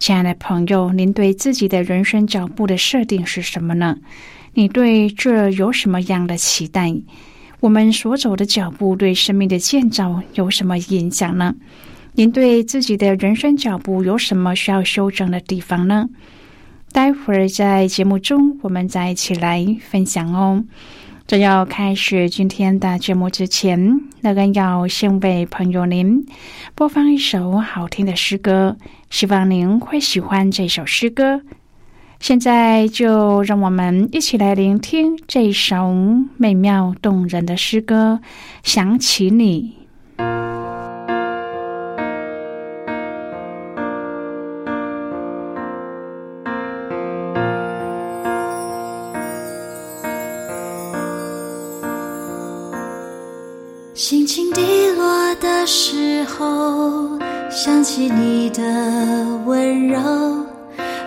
亲爱的朋友，您对自己的人生脚步的设定是什么呢？你对这有什么样的期待？我们所走的脚步对生命的建造有什么影响呢？您对自己的人生脚步有什么需要修正的地方呢？待会儿在节目中，我们再一起来分享哦。在要开始今天的节目之前，乐人要先为朋友您播放一首好听的诗歌，希望您会喜欢这首诗歌。现在就让我们一起来聆听这首美妙动人的诗歌，想起你。想起你的温柔，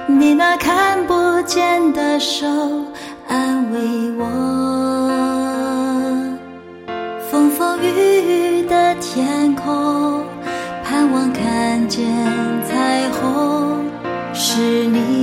你那看不见的手安慰我。风风雨雨的天空，盼望看见彩虹，是你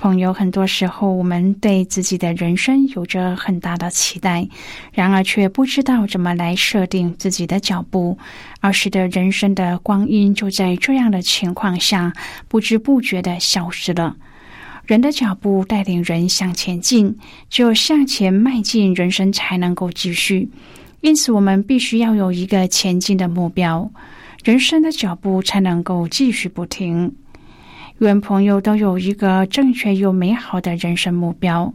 朋友，很多时候我们对自己的人生有着很大的期待，然而却不知道怎么来设定自己的脚步，而使得人生的光阴就在这样的情况下不知不觉的消失了。人的脚步带领人向前进，只有向前迈进，人生才能够继续。因此，我们必须要有一个前进的目标，人生的脚步才能够继续不停。愿朋友都有一个正确又美好的人生目标。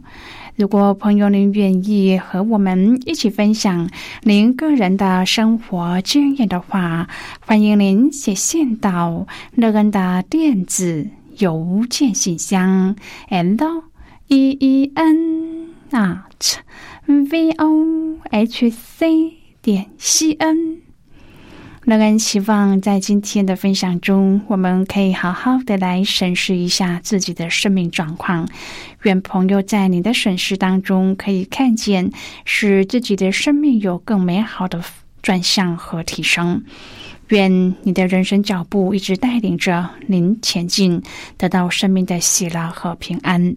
如果朋友您愿意和我们一起分享您个人的生活经验的话，欢迎您写信到乐恩的电子邮件信箱，and e e n at v o h c 点 c n。乐恩希望在今天的分享中，我们可以好好的来审视一下自己的生命状况。愿朋友在你的审视当中，可以看见使自己的生命有更美好的转向和提升。愿你的人生脚步一直带领着您前进，得到生命的喜乐和平安。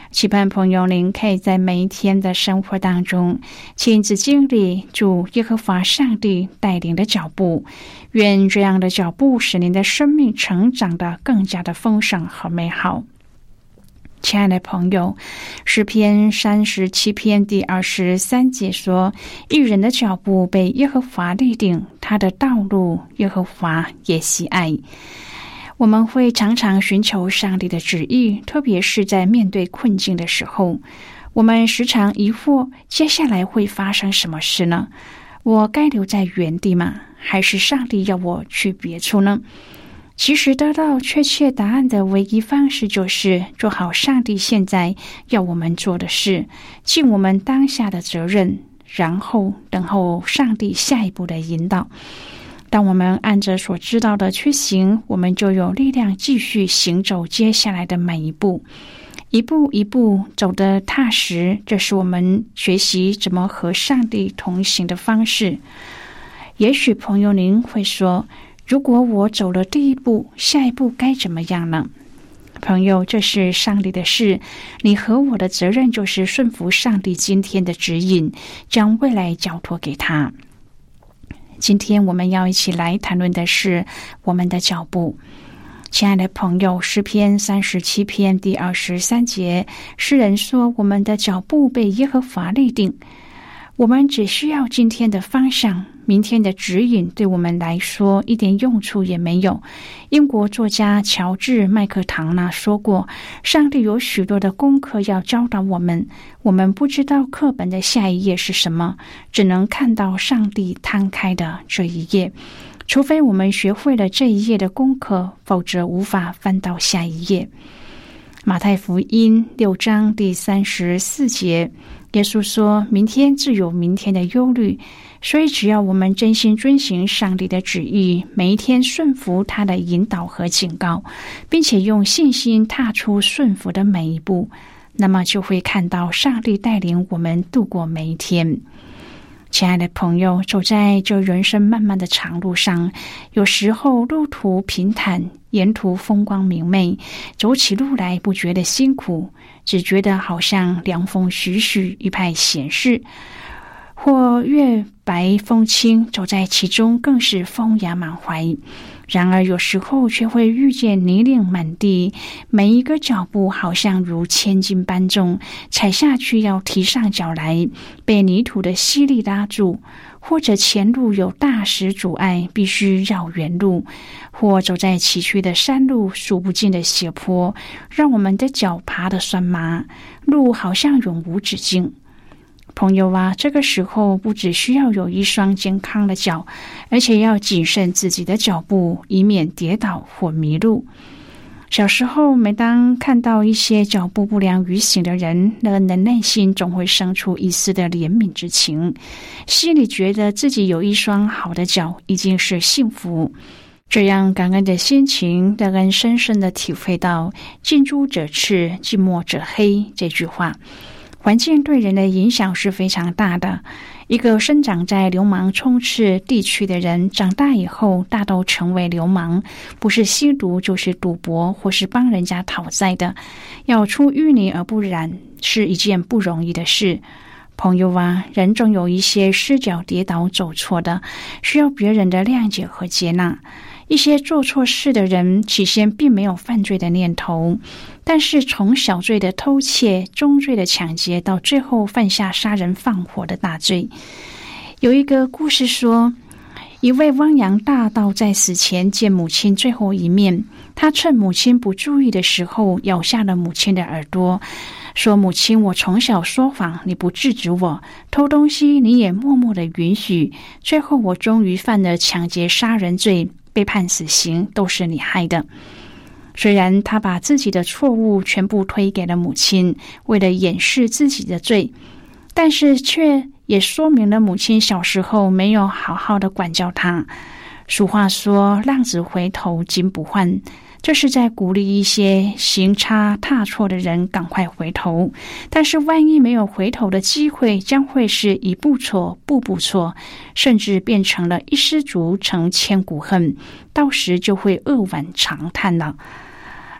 期盼朋友，您可以在每一天的生活当中亲自经历主耶和华上帝带领的脚步。愿这样的脚步使您的生命成长的更加的丰盛和美好。亲爱的朋友，诗篇三十七篇第二十三节说：“一人的脚步被耶和华立定，他的道路耶和华也喜爱。”我们会常常寻求上帝的旨意，特别是在面对困境的时候，我们时常疑惑：接下来会发生什么事呢？我该留在原地吗？还是上帝要我去别处呢？其实，得到确切答案的唯一方式就是做好上帝现在要我们做的事，尽我们当下的责任，然后等候上帝下一步的引导。当我们按着所知道的去行，我们就有力量继续行走接下来的每一步，一步一步走得踏实。这是我们学习怎么和上帝同行的方式。也许朋友您会说：“如果我走了第一步，下一步该怎么样呢？”朋友，这是上帝的事，你和我的责任就是顺服上帝今天的指引，将未来交托给他。今天我们要一起来谈论的是我们的脚步，亲爱的朋友，诗篇三十七篇第二十三节，诗人说：“我们的脚步被耶和华立定。”我们只需要今天的方向，明天的指引对我们来说一点用处也没有。英国作家乔治·麦克唐纳说过：“上帝有许多的功课要教导我们，我们不知道课本的下一页是什么，只能看到上帝摊开的这一页。除非我们学会了这一页的功课，否则无法翻到下一页。”马太福音六章第三十四节。耶稣说：“明天自有明天的忧虑，所以只要我们真心遵行上帝的旨意，每一天顺服他的引导和警告，并且用信心踏出顺服的每一步，那么就会看到上帝带领我们度过每一天。”亲爱的朋友，走在这人生漫漫的长路上，有时候路途平坦，沿途风光明媚，走起路来不觉得辛苦，只觉得好像凉风徐徐，一派闲适。或月白风清，走在其中更是风雅满怀。然而有时候却会遇见泥泞满地，每一个脚步好像如千斤般重，踩下去要提上脚来，被泥土的吸力拉住；或者前路有大石阻碍，必须绕远路；或走在崎岖的山路，数不尽的斜坡，让我们的脚爬得酸麻，路好像永无止境。朋友啊，这个时候不只需要有一双健康的脚，而且要谨慎自己的脚步，以免跌倒或迷路。小时候，每当看到一些脚步不良于行的人，那人内心总会生出一丝的怜悯之情，心里觉得自己有一双好的脚已经是幸福。这样感恩的心情，让人深深的体会到“近朱者赤，近墨者黑”这句话。环境对人的影响是非常大的。一个生长在流氓充斥地区的人，长大以后大都成为流氓，不是吸毒就是赌博，或是帮人家讨债的。要出淤泥而不染，是一件不容易的事。朋友啊，人总有一些失脚跌倒走错的，需要别人的谅解和接纳。一些做错事的人，起先并没有犯罪的念头，但是从小罪的偷窃、中罪的抢劫，到最后犯下杀人放火的大罪。有一个故事说，一位汪洋大盗在死前见母亲最后一面，他趁母亲不注意的时候，咬下了母亲的耳朵，说：“母亲，我从小说谎，你不制止我；偷东西，你也默默的允许。最后，我终于犯了抢劫杀人罪。”被判死刑都是你害的。虽然他把自己的错误全部推给了母亲，为了掩饰自己的罪，但是却也说明了母亲小时候没有好好的管教他。俗话说：“浪子回头金不换。”这是在鼓励一些行差踏错的人赶快回头，但是万一没有回头的机会，将会是一步错，步步错，甚至变成了一失足成千古恨，到时就会扼腕长叹了。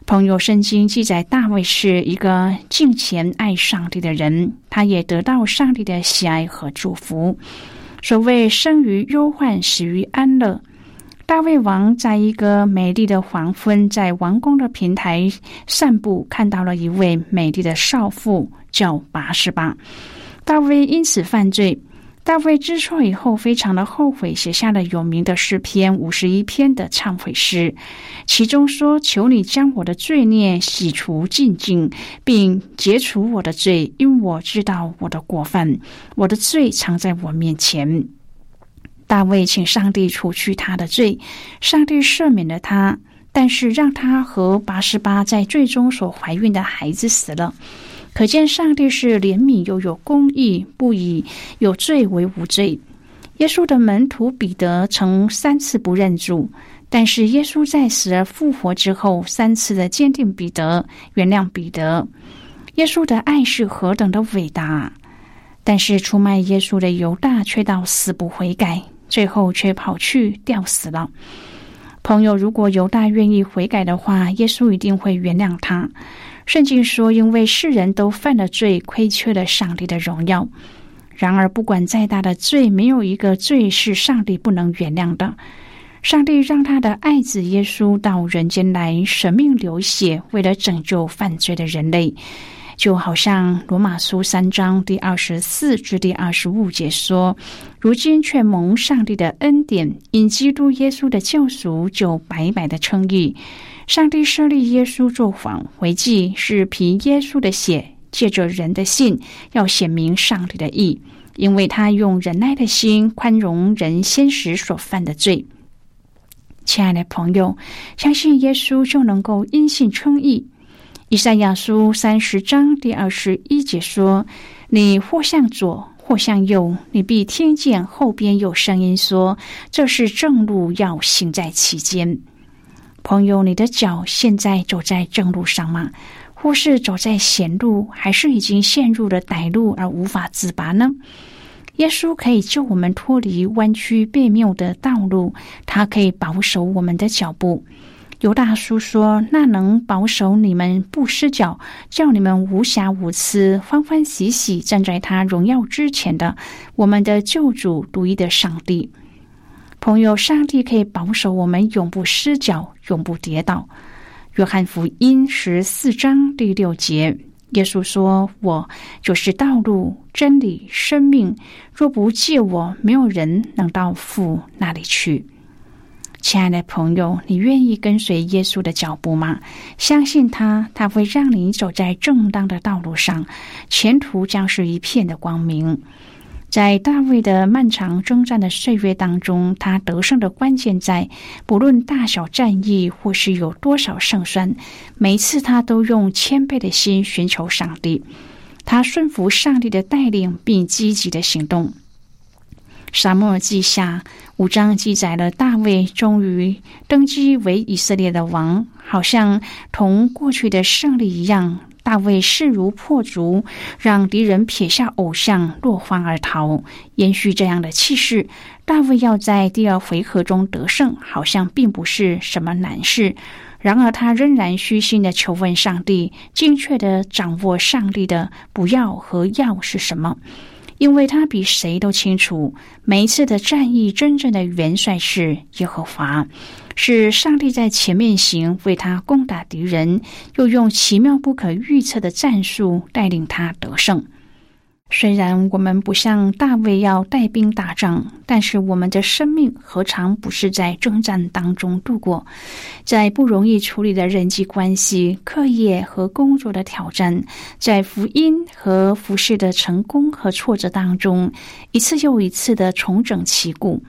朋友圣经记载，大卫是一个敬虔爱上帝的人，他也得到上帝的喜爱和祝福。所谓生于忧患，死于安乐。大卫王在一个美丽的黄昏，在王宫的平台散步，看到了一位美丽的少妇，叫拔示巴。大卫因此犯罪。大卫知错以后，非常的后悔，写下了有名的诗篇五十一篇的忏悔诗，其中说：“求你将我的罪孽洗除净净，并解除我的罪，因我知道我的过犯，我的罪藏在我面前。”大卫请上帝除去他的罪，上帝赦免了他，但是让他和八十八在最终所怀孕的孩子死了。可见上帝是怜悯又有公义，不以有罪为无罪。耶稣的门徒彼得曾三次不认主，但是耶稣在死而复活之后，三次的坚定彼得，原谅彼得。耶稣的爱是何等的伟大！但是出卖耶稣的犹大却到死不悔改。最后却跑去吊死了。朋友，如果犹大愿意悔改的话，耶稣一定会原谅他。圣经说，因为世人都犯了罪，亏缺了上帝的荣耀。然而，不管再大的罪，没有一个罪是上帝不能原谅的。上帝让他的爱子耶稣到人间来，舍命流血，为了拯救犯罪的人类。就好像罗马书三章第二十四至第二十五节说：“如今却蒙上帝的恩典，因基督耶稣的救赎，就白白的称义。上帝设立耶稣作谎回祭，是凭耶稣的血，借着人的信，要显明上帝的义，因为他用忍耐的心宽容人先时所犯的罪。”亲爱的朋友，相信耶稣就能够因信称义。以赛亚书三十章第二十一节说：“你或向左，或向右，你必听见后边有声音说：‘这是正路，要行在其间。’朋友，你的脚现在走在正路上吗？或是走在险路，还是已经陷入了歹路而无法自拔呢？耶稣可以救我们脱离弯曲别谬的道路，他可以保守我们的脚步。”犹大叔说：“那能保守你们不失脚，叫你们无瑕无疵、欢欢喜喜站在他荣耀之前的，我们的救主独一的上帝。朋友，上帝可以保守我们永不失脚、永不跌倒。”约翰福音十四章第六节，耶稣说：“我就是道路、真理、生命，若不借我，没有人能到父那里去。”亲爱的朋友，你愿意跟随耶稣的脚步吗？相信他，他会让你走在正当的道路上，前途将是一片的光明。在大卫的漫长征战的岁月当中，他得胜的关键在不论大小战役或是有多少胜算，每次他都用谦卑的心寻求上帝，他顺服上帝的带领，并积极的行动。沙漠记下五章记载了大卫终于登基为以色列的王，好像同过去的胜利一样。大卫势如破竹，让敌人撇下偶像，落荒而逃。延续这样的气势，大卫要在第二回合中得胜，好像并不是什么难事。然而，他仍然虚心的求问上帝，精确的掌握上帝的不要和要是什么。因为他比谁都清楚，每一次的战役真正的元帅是耶和华，是上帝在前面行，为他攻打敌人，又用奇妙不可预测的战术带领他得胜。虽然我们不像大卫要带兵打仗，但是我们的生命何尝不是在征战当中度过？在不容易处理的人际关系、课业和工作的挑战，在福音和服饰的成功和挫折当中，一次又一次的重整旗鼓。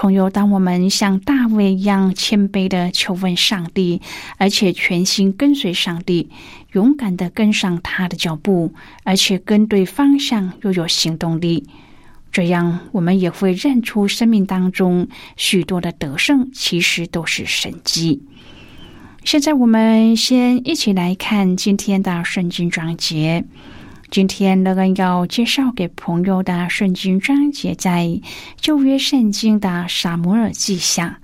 朋友，当我们像大卫一样谦卑的求问上帝，而且全心跟随上帝，勇敢的跟上他的脚步，而且跟对方向又有行动力，这样我们也会认出生命当中许多的得胜其实都是神迹。现在我们先一起来看今天的圣经章节。今天乐恩要介绍给朋友的圣经章节，在旧约圣经的撒摩尔记下。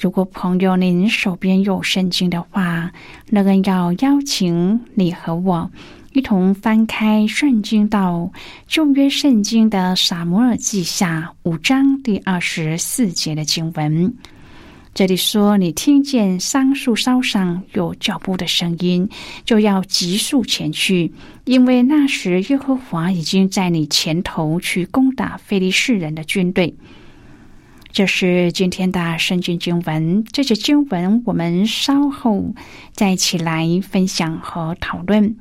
如果朋友您手边有圣经的话，乐恩要邀请你和我一同翻开圣经到旧约圣经的撒摩尔记下五章第二十四节的经文。这里说：“你听见桑树梢上有脚步的声音，就要急速前去，因为那时耶和华已经在你前头去攻打非利士人的军队。”这是今天的圣经经文。这些经文我们稍后再一起来分享和讨论。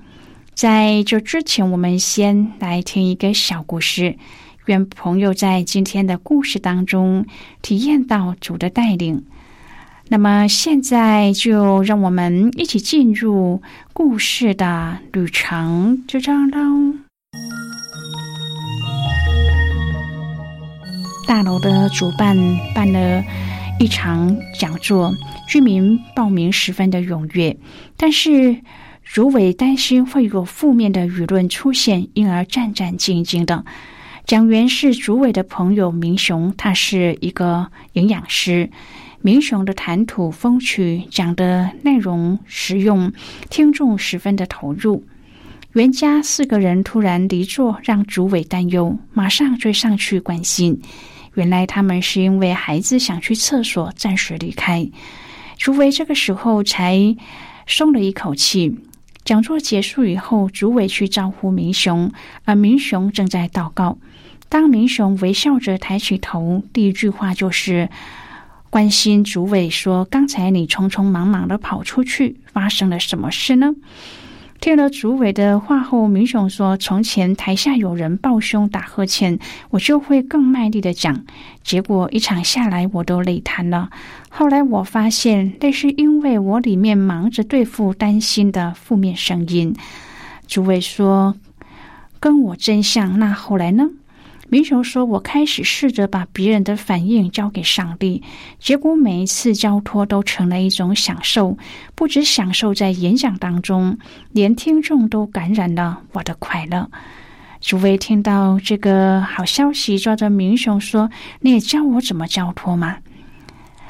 在这之前，我们先来听一个小故事。愿朋友在今天的故事当中体验到主的带领。那么现在就让我们一起进入故事的旅程，就这样喽。大楼的主办办了一场讲座，居民报名十分的踊跃，但是如伟担心会有负面的舆论出现，因而战战兢兢的。讲员是主委的朋友明雄，他是一个营养师。明雄的谈吐风趣，讲的内容实用，听众十分的投入。袁家四个人突然离座，让主委担忧，马上追上去关心。原来他们是因为孩子想去厕所，暂时离开。主委这个时候才松了一口气。讲座结束以后，主委去招呼明雄，而明雄正在祷告。当明雄微笑着抬起头，第一句话就是。关心主委说：“刚才你匆匆忙忙的跑出去，发生了什么事呢？”听了主委的话后，明雄说：“从前台下有人抱胸打呵欠，我就会更卖力的讲。结果一场下来，我都累瘫了。后来我发现，那是因为我里面忙着对付担心的负面声音。”主委说：“跟我真相。”那后来呢？明雄说：“我开始试着把别人的反应交给上帝，结果每一次交托都成了一种享受。不止享受在演讲当中，连听众都感染了我的快乐。”诸位听到这个好消息，抓着明雄说：“你也教我怎么交托吗？”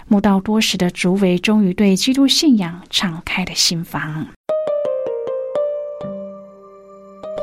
慕道多时的主委终于对基督信仰敞开了心房。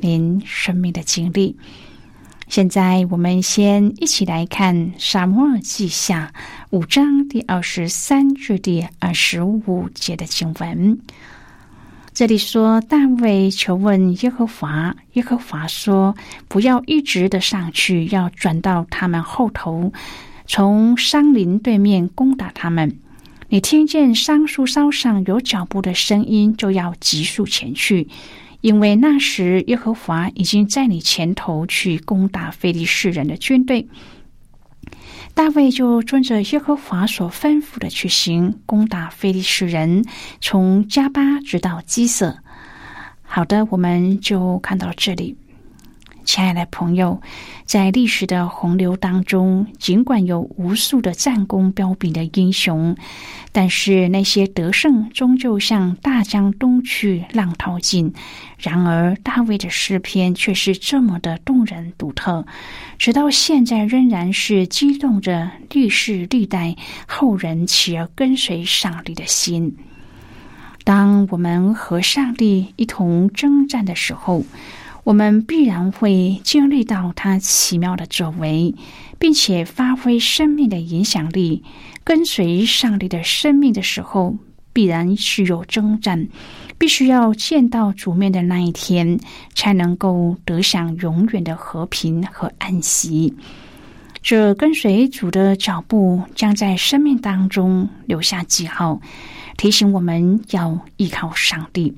您生命的经历。现在，我们先一起来看《沙漠记下》五章第二十三至第二十五节的经文。这里说，大卫求问耶和华，耶和华说：“不要一直的上去，要转到他们后头，从山林对面攻打他们。你听见桑树梢上有脚步的声音，就要急速前去。”因为那时耶和华已经在你前头去攻打非利士人的军队，大卫就遵着耶和华所吩咐的去行，攻打非利士人，从加巴直到基色。好的，我们就看到这里。亲爱的朋友，在历史的洪流当中，尽管有无数的战功彪炳的英雄，但是那些得胜终究像大江东去，浪淘尽。然而，大卫的诗篇却是这么的动人独特，直到现在仍然是激动着历世历代后人起而跟随上帝的心。当我们和上帝一同征战的时候。我们必然会经历到他奇妙的作为，并且发挥生命的影响力。跟随上帝的生命的时候，必然是有征战，必须要见到主面的那一天，才能够得享永远的和平和安息。这跟随主的脚步，将在生命当中留下记号，提醒我们要依靠上帝。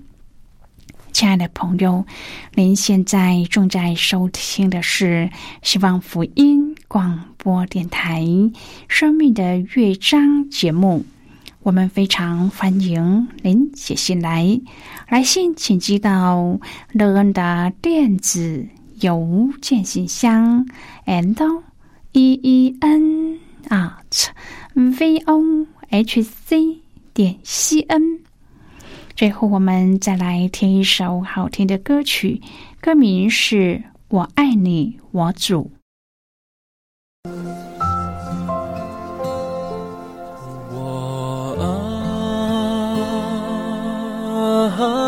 亲爱的朋友，您现在正在收听的是希望福音广播电台《生命的乐章》节目。我们非常欢迎您写信来，来信请寄到乐恩的电子邮件信箱：and e e n at v o h c 点 c n。最后我们再来听一首好听的歌曲歌名是我爱你我主。我啊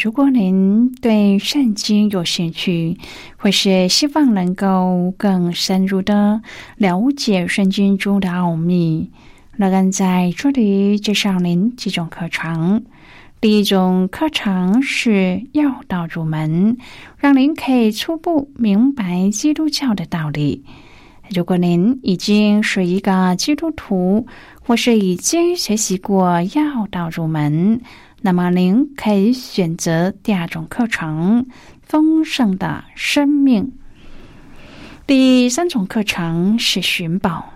如果您对圣经有兴趣，或是希望能够更深入的了解圣经中的奥秘，乐恩在这里介绍您几种课程。第一种课程是要道入门，让您可以初步明白基督教的道理。如果您已经是一个基督徒，或是已经学习过要道入门，那么您可以选择第二种课程——丰盛的生命。第三种课程是寻宝。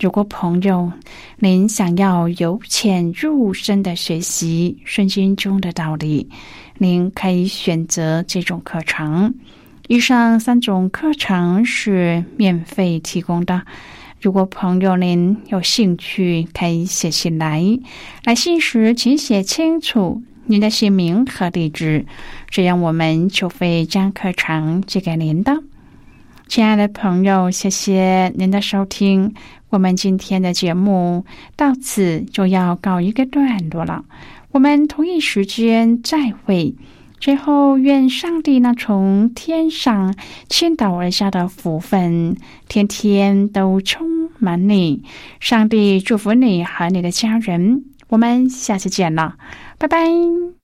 如果朋友您想要由浅入深的学习圣经中的道理，您可以选择这种课程。以上三种课程是免费提供的。如果朋友您有兴趣，可以写信来。来信时请写清楚您的姓名和地址，这样我们就会将课程寄给您的。亲爱的朋友，谢谢您的收听。我们今天的节目到此就要告一个段落了。我们同一时间再会。最后，愿上帝那从天上倾倒而下的福分，天天都充满你。上帝祝福你和你的家人。我们下次见了，拜拜。